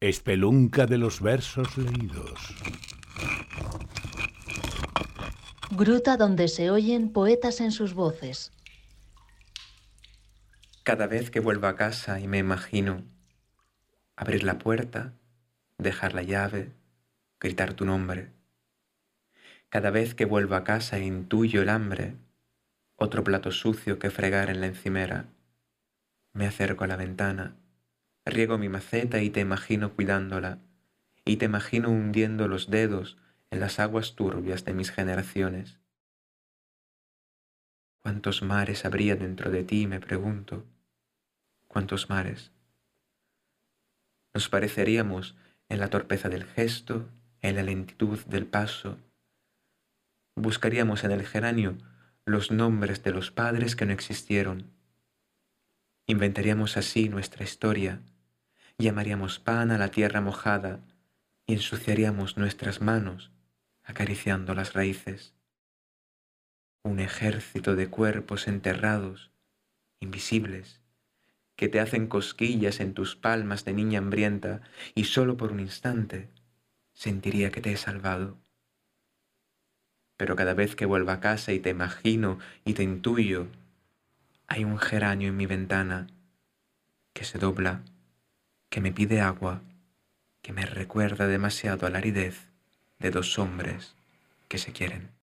Espelunca de los versos leídos. Gruta donde se oyen poetas en sus voces. Cada vez que vuelvo a casa y me imagino abrir la puerta, dejar la llave, gritar tu nombre. Cada vez que vuelvo a casa e intuyo el hambre, otro plato sucio que fregar en la encimera. Me acerco a la ventana, riego mi maceta y te imagino cuidándola, y te imagino hundiendo los dedos en las aguas turbias de mis generaciones. ¿Cuántos mares habría dentro de ti, me pregunto? ¿Cuántos mares? Nos pareceríamos en la torpeza del gesto, en la lentitud del paso. Buscaríamos en el geranio los nombres de los padres que no existieron. Inventaríamos así nuestra historia, llamaríamos pan a la tierra mojada y ensuciaríamos nuestras manos acariciando las raíces. Un ejército de cuerpos enterrados, invisibles, que te hacen cosquillas en tus palmas de niña hambrienta y solo por un instante sentiría que te he salvado. Pero cada vez que vuelvo a casa y te imagino y te intuyo, hay un geranio en mi ventana que se dobla, que me pide agua, que me recuerda demasiado a la aridez de dos hombres que se quieren.